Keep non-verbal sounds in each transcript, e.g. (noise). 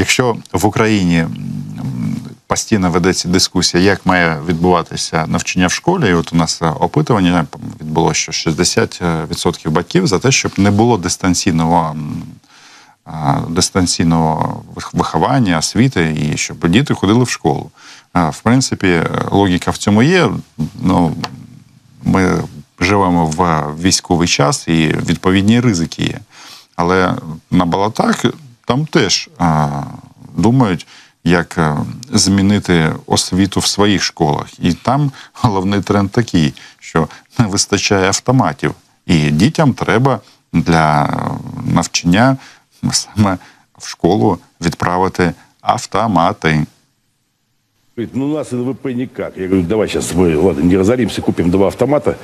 якщо в Україні постійно ведеться дискусія, як має відбуватися навчання в школі, і от у нас опитування відбулося, що 60% батьків за те, щоб не було дистанційного дистанційного виховання, освіти, і щоб діти ходили в школу. В принципі, логіка в цьому є. Ну, Ми живемо в військовий час і відповідні ризики є. Але на балатах там теж а, думають, як змінити освіту в своїх школах. І там головний тренд такий, що не вистачає автоматів, і дітям треба для навчання саме в школу відправити автомати. Ну, у нас НВП никак. Я говорю, давай сейчас мы, ладно, не разоримся, купим два автомата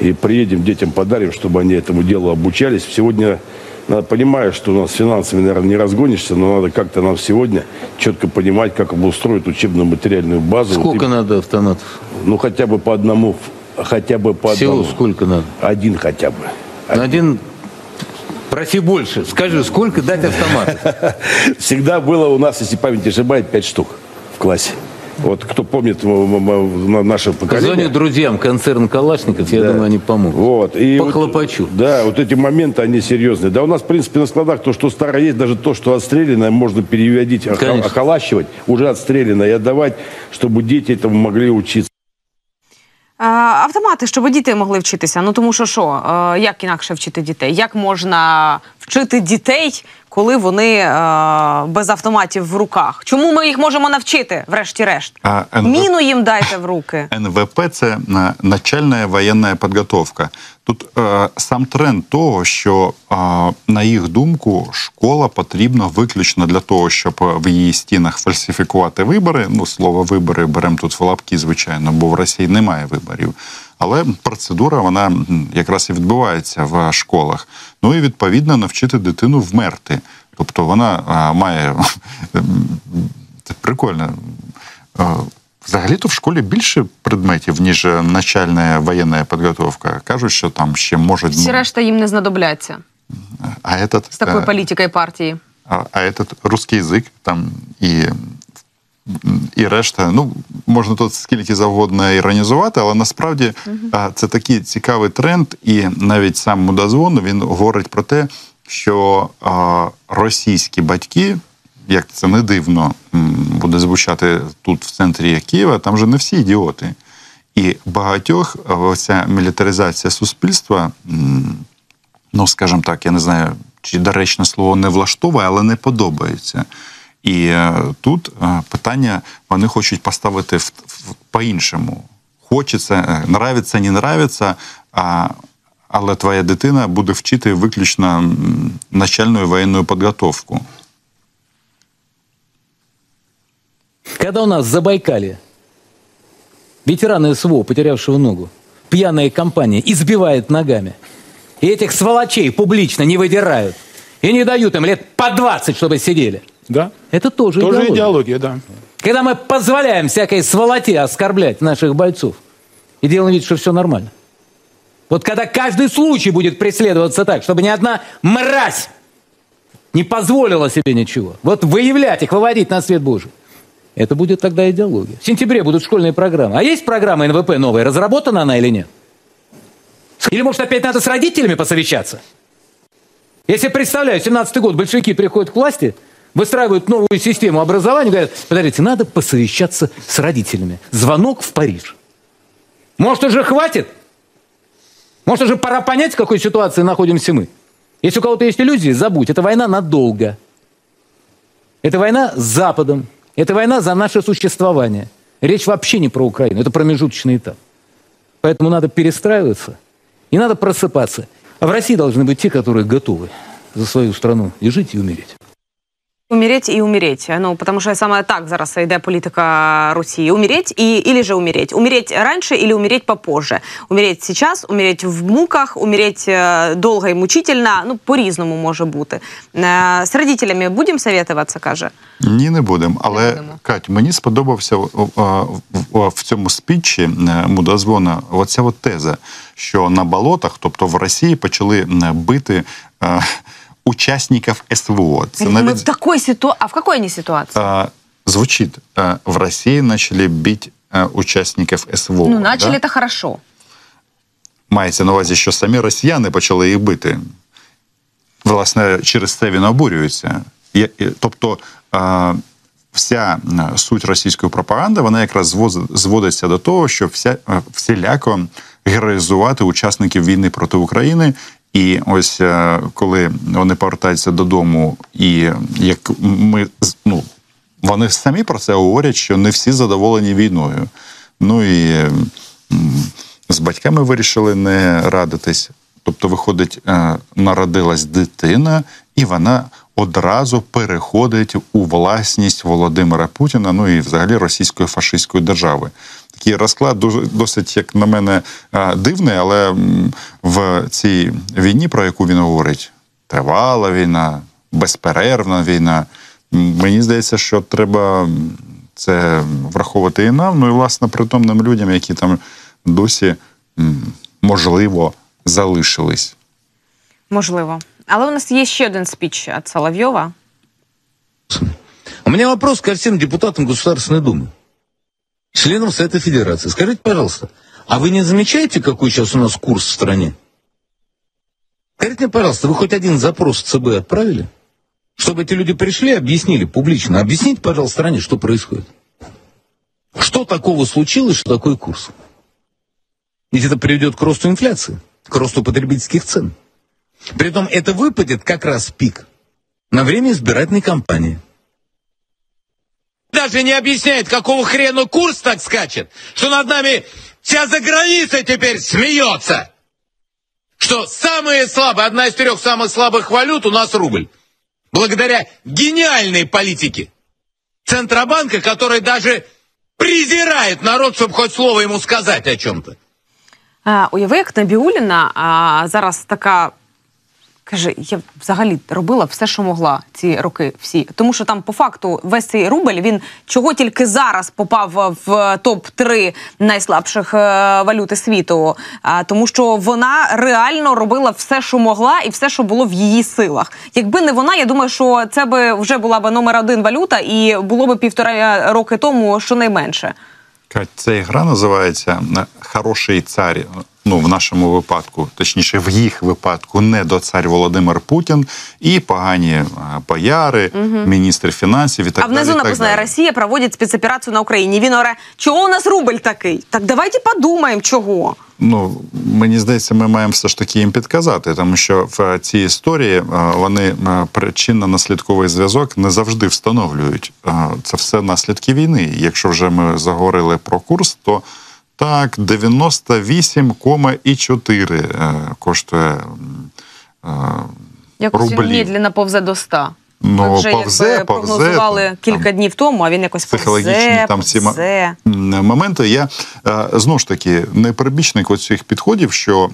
и приедем, детям подарим, чтобы они этому делу обучались. Сегодня, надо, понимаю, что у нас финансами, наверное, не разгонишься, но надо как-то нам сегодня четко понимать, как обустроить учебную материальную базу. Сколько вот, надо автоматов? Ну, хотя бы по одному, хотя бы по Всего одному. сколько надо? Один хотя бы. Один, один Проси больше. Скажи, сколько дать автомат? (laughs) Всегда было у нас, если память не ошибает, пять штук в классе. Вот кто помнит наше поколение. Позвоню друзьям концерн Калашников, я да. думаю, они помогут. Вот. И Похлопочу. Вот, да, вот эти моменты, они серьезные. Да у нас, в принципе, на складах то, что старое есть, даже то, что отстрелянное, можно переводить, Конечно. околачивать, уже отстрелянное и отдавать, чтобы дети этому могли учиться. Автомати, щоб діти могли вчитися. Ну тому що що, як інакше вчити дітей? Як можна вчити дітей, коли вони без автоматів в руках? Чому ми їх можемо навчити, врешті-решт? А, НВ... Міну їм дайте в руки. (laughs) НВП це начальна воєнна підготовка. Тут е, сам тренд того, що е, на їх думку школа потрібна виключно для того, щоб в її стінах фальсифікувати вибори. Ну, слово вибори беремо тут в лапки, звичайно, бо в Росії немає виборів. Але процедура вона якраз і відбувається в школах. Ну і відповідно навчити дитину вмерти. Тобто вона має (laughs) це прикольно. Взагалі-то в школі більше предметів, ніж начальна воєнна підготовка. Кажуть, що там ще можуть... Всі решта їм не знадобляться. А этот, З такою політикою партії. А, а этот русский язик там і і решта, ну можна тут скільки завгодно іронізувати, але насправді це такий цікавий тренд, і навіть сам мудозвон він говорить про те, що російські батьки як це не дивно буде звучати тут, в центрі Києва, там же не всі ідіоти. І багатьох оця мілітаризація суспільства, ну, скажімо так, я не знаю, чи доречне слово не влаштовує, але не подобається. І е, тут е, питання вони хочуть поставити в, в по-іншому. Хочеться, е, нравиться, не нравиться, а, але твоя дитина буде вчити виключно начальну воєнну підготовку. Когда у нас в Забайкале ветераны СВО, потерявшего ногу, пьяная компания избивает ногами, и этих сволочей публично не выдирают, и не дают им лет по 20, чтобы сидели. Да. Это тоже, тоже идеология. идеология, да. Когда мы позволяем всякой сволоте оскорблять наших бойцов и делаем вид, что все нормально. Вот когда каждый случай будет преследоваться так, чтобы ни одна мразь не позволила себе ничего. Вот выявлять их, выводить на свет Божий. Это будет тогда идеология. В сентябре будут школьные программы. А есть программа НВП новая? Разработана она или нет? Или, может, опять надо с родителями посовещаться? Если представляю, 17-й год, большевики приходят к власти, выстраивают новую систему образования, говорят, подождите, надо посовещаться с родителями. Звонок в Париж. Может, уже хватит? Может, уже пора понять, в какой ситуации находимся мы? Если у кого-то есть иллюзии, забудь. Это война надолго. Это война с Западом. Это война за наше существование. Речь вообще не про Украину, это промежуточный этап. Поэтому надо перестраиваться и надо просыпаться. А в России должны быть те, которые готовы за свою страну и жить, и умереть. Умереть і умереть. Ну, потому що саме так зараз йде політика Росії. Умереть і или же умереть. Умереть раніше или умереть попозже. Умереть сейчас, умереть в муках, умереть э, долго і мучительно. Ну, по-різному може бути. З э, родителями будемо советуватися, каже? Ні, не будемо. Але, не будемо. Кать, мені сподобався в цьому спічі е, мудозвона оця от теза, що на болотах, тобто в Росії, почали бити е, участников СВО. Це Мы навіть в такой ситуации... А в какой они ситуации? а, звучит. а, в России начали бить а, участников СВО. ну, начали да? это хорошо. Мається на увазі, що самі росіяни почали їх бити. Власне, через це він обурюється. Тобто а, вся суть російської пропаганди, вона якраз зводиться до того, щоб вся, всіляко героїзувати учасників війни проти України. І ось е, коли вони повертаються додому, і як ми ну, вони самі про це говорять, що не всі задоволені війною. Ну і з батьками вирішили не радитись. Тобто, виходить, е, народилась дитина, і вона одразу переходить у власність Володимира Путіна, ну і взагалі російської фашистської держави. Такий розклад дуже досить, як на мене, дивний, але в цій війні, про яку він говорить, тривала війна, безперервна війна. Мені здається, що треба це враховувати і нам, ну і власне притомним людям, які там досі можливо залишились. Можливо. Але у нас є ще один спіч від Соловйова. У меня вопрос ко всем депутатам Государственной Думы, членам Совета Федерации. Скажите, пожалуйста, а вы не замечаете, какой сейчас у нас курс в стране? Скажите мне, пожалуйста, вы хоть один запрос в ЦБ отправили? Чтобы эти люди пришли и объяснили публично. Объясните, пожалуйста, стране, что происходит. Что такого случилось, что такой курс? Ведь это приведет к росту инфляции, к росту потребительских цен. Притом это выпадет как раз пик на время избирательной кампании. Даже не объясняет, какого хрена курс так скачет, что над нами вся заграница теперь смеется. Что самые слабые, одна из трех самых слабых валют у нас рубль. Благодаря гениальной политике Центробанка, который даже презирает народ, чтобы хоть слово ему сказать о чем-то. Е, уяви, як Набіуліна а, зараз така. Каже, я взагалі робила все, що могла ці роки всі. Тому що там, по факту, весь цей рубль він чого тільки зараз попав в топ 3 найслабших е, валюти світу. А, тому що вона реально робила все, що могла, і все, що було в її силах. Якби не вона, я думаю, що це би вже була б номер один валюта, і було б півтора роки тому щонайменше. Кать, Ця гра називається е, Хороший цар. Ну, в нашому випадку, точніше, в їх випадку, не до цар Володимир Путін і погані е, бояри, міністр фінансів і так а внизу далі. і так написано далі. Росія проводить спецоперацію на Україні. Він оре, чого у нас рубль такий? Так давайте подумаємо, чого. Ну мені здається, ми маємо все ж таки їм підказати, тому що в цій історії е, вони е, причинно-наслідковий зв'язок не завжди встановлюють. Це все наслідки війни. Якщо вже ми заговорили про курс, то так 98,4 е, коштує. е, Якось він медленно повзе до 100. Ну, Ми вже повзе, якби повзе, прогнозували там, кілька там днів тому, а він якось психологічні повзе, там ці повзе. моменти. Я е, знову ж таки не прибічник оцих підходів, що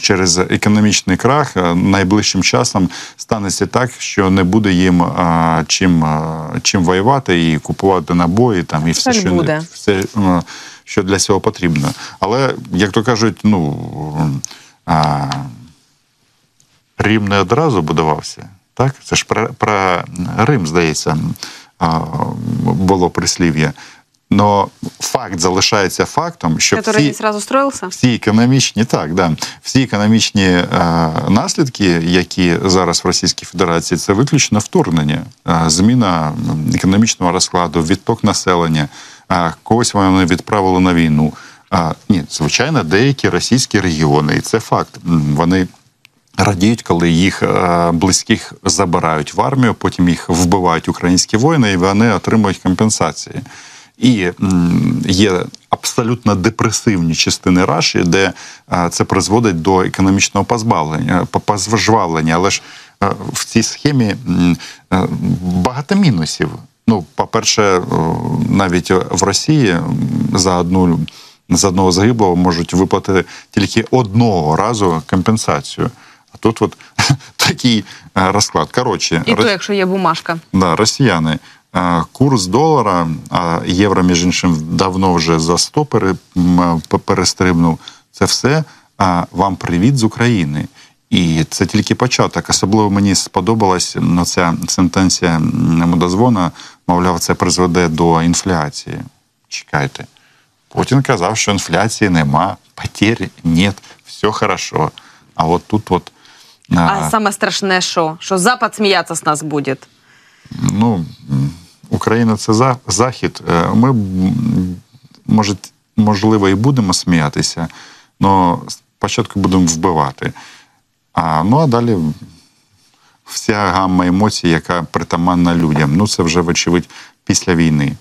через економічний крах найближчим часом станеться так, що не буде їм чим, чим воювати і купувати набої там і все, Так що буде. все, що для цього потрібно. Але як то кажуть, ну. е, Рим не одразу будувався. Так? Це ж про, про Рим, здається, а, було прислів'я. Но факт залишається фактом, що всі, всі економічні, так, да, всі економічні е, наслідки, які зараз в Російській Федерації, це виключно вторгнення, е, зміна економічного розкладу, відток населення, е, когось вони відправили на війну. А, ні, звичайно, деякі російські регіони, і це факт. Вони радіють, коли їх е, близьких забирають в армію, потім їх вбивають українські воїни, і вони отримують компенсації. І є абсолютно депресивні частини Раші, де е, це призводить до економічного позбавлення, по- позжвавлення. Але ж е, в цій схемі багато мінусів. Ну, по-перше, е, навіть в Росії за одну за одного загиблого можуть виплатити тільки одного разу компенсацію. А тут от (laughs) такий е, розклад. Коротше, І Рос- то, якщо є бумажка. Да, росіяни. Е, Курс долара, а євро, між іншим, давно вже за 100 пере, перестрибнув. Це все а, вам привіт з України. І це тільки початок. Особливо мені сподобалась ну, ця сентенція мудозвона, мовляв, це призведе до інфляції. Чекайте. Путін казав, що інфляції нема, потерь нет, все хорошо. А от тут от. А саме страшне, що? Що Запад сміятися з нас буде. ну, Україна це за, захід. Е, Ми, може, можливо, і будемо сміятися, але спочатку будемо вбивати. А, ну а далі вся гамма емоцій, яка притаманна людям. Ну, це вже, вочевидь, після війни.